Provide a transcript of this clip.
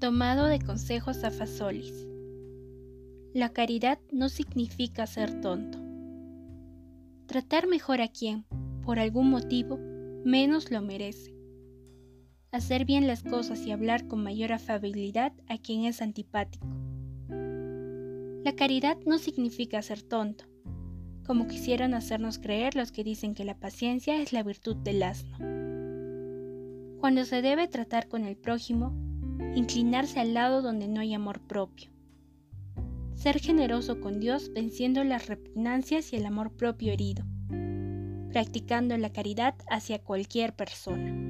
Tomado de consejos a Fasolis. La caridad no significa ser tonto. Tratar mejor a quien, por algún motivo, menos lo merece. Hacer bien las cosas y hablar con mayor afabilidad a quien es antipático. La caridad no significa ser tonto, como quisieran hacernos creer los que dicen que la paciencia es la virtud del asno. Cuando se debe tratar con el prójimo, inclinarse al lado donde no hay amor propio. Ser generoso con Dios venciendo las repugnancias y el amor propio herido, practicando la caridad hacia cualquier persona.